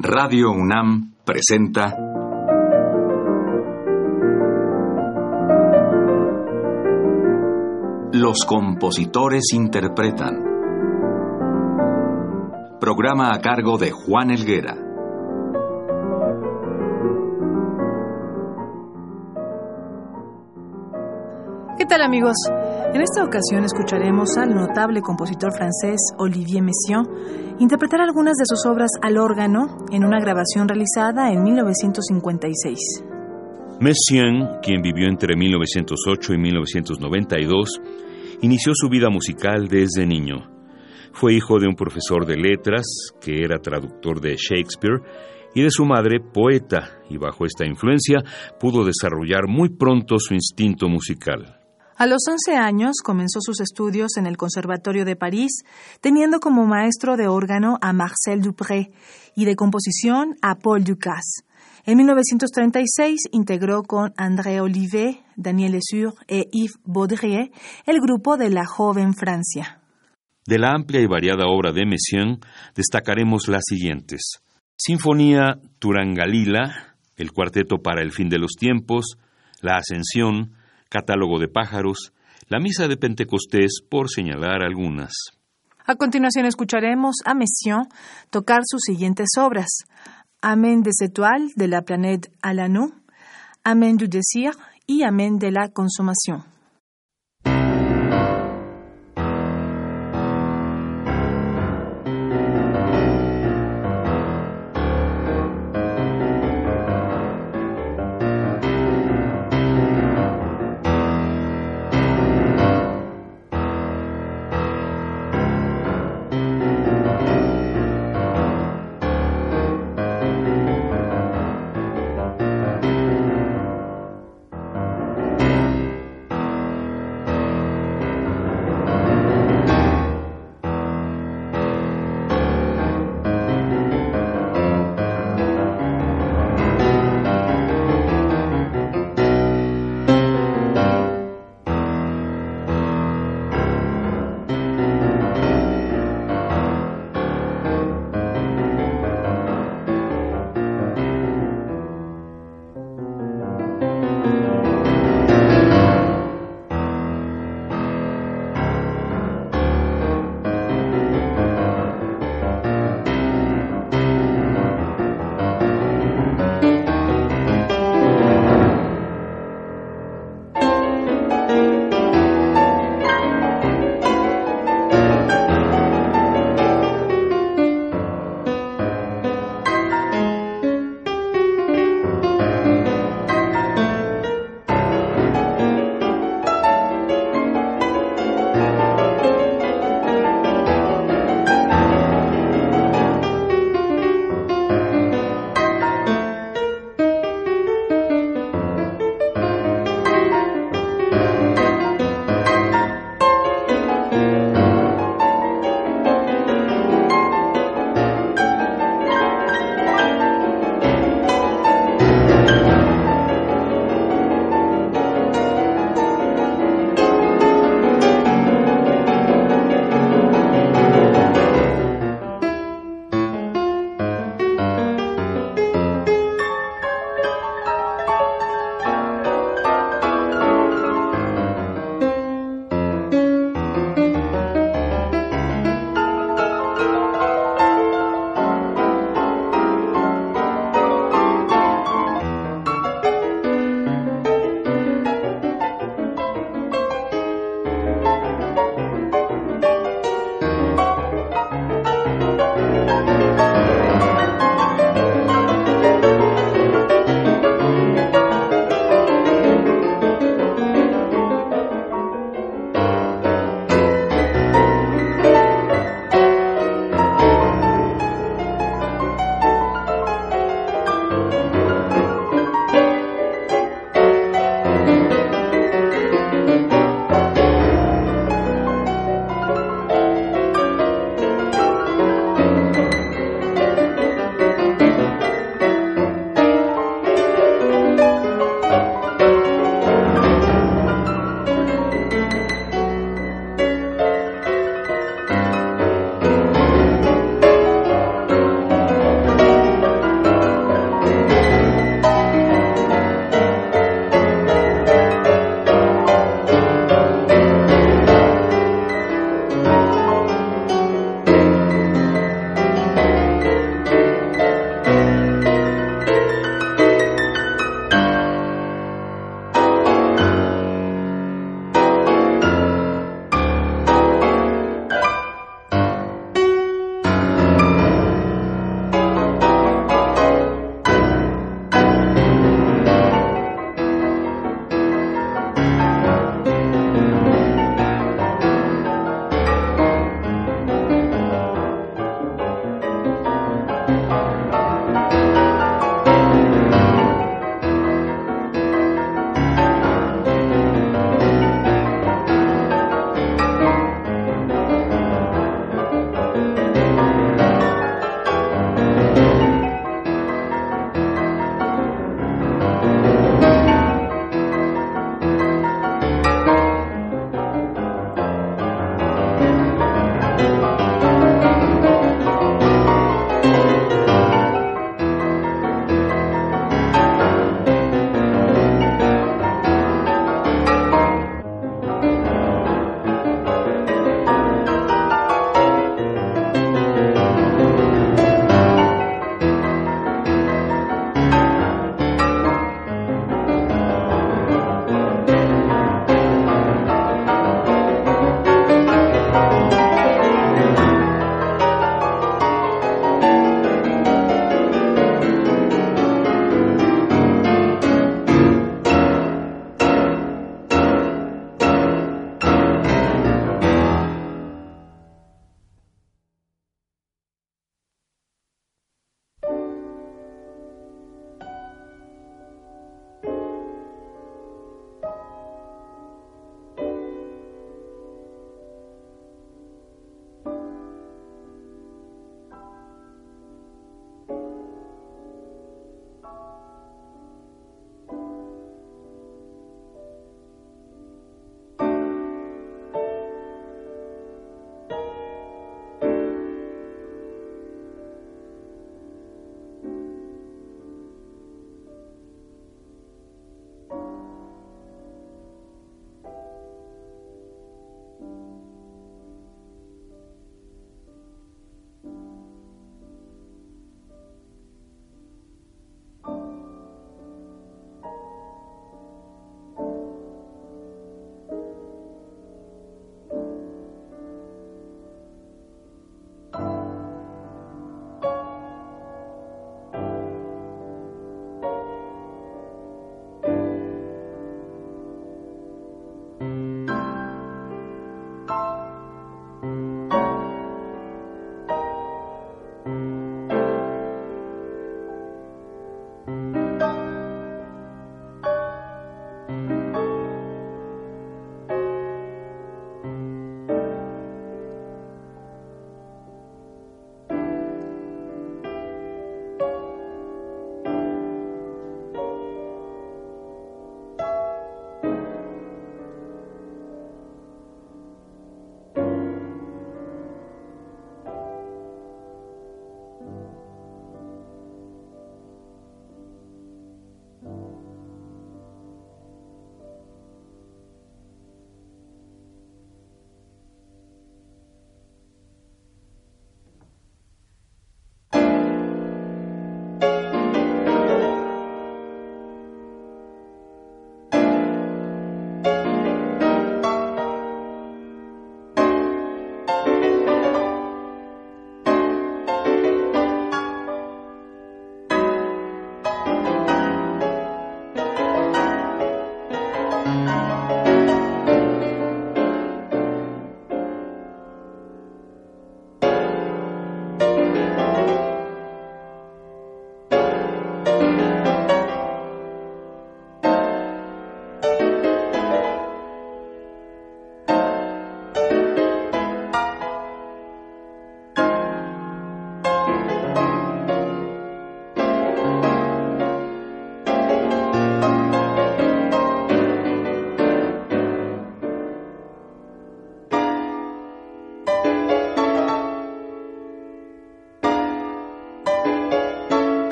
Radio UNAM presenta Los compositores interpretan. Programa a cargo de Juan Elguera. ¿Qué tal amigos? En esta ocasión escucharemos al notable compositor francés Olivier Messiaen interpretar algunas de sus obras al órgano en una grabación realizada en 1956. Messiaen, quien vivió entre 1908 y 1992, inició su vida musical desde niño. Fue hijo de un profesor de letras, que era traductor de Shakespeare, y de su madre, poeta, y bajo esta influencia pudo desarrollar muy pronto su instinto musical. A los 11 años comenzó sus estudios en el Conservatorio de París, teniendo como maestro de órgano a Marcel Dupré y de composición a Paul Ducasse. En 1936 integró con André Olivet, Daniel Lesur e Yves Baudrier el grupo de la Joven Francia. De la amplia y variada obra de Messiaen destacaremos las siguientes: Sinfonía Turangalila, el Cuarteto para el Fin de los Tiempos, La Ascensión, Catálogo de pájaros, la Misa de Pentecostés, por señalar algunas. A continuación escucharemos a Messiaen tocar sus siguientes obras: Amén des étoiles de la planète Alanou, Amén du désir y Amén de la consommation.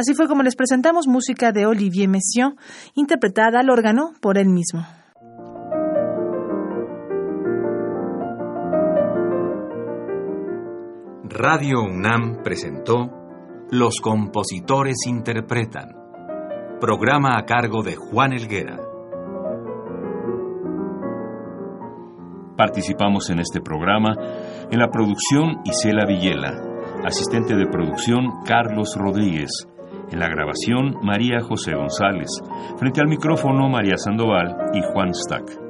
Así fue como les presentamos música de Olivier Messiaen, interpretada al órgano por él mismo. Radio UNAM presentó Los compositores interpretan, programa a cargo de Juan Elguera. Participamos en este programa en la producción Isela Villela, asistente de producción Carlos Rodríguez, en la grabación María José González, frente al micrófono María Sandoval y Juan Stack.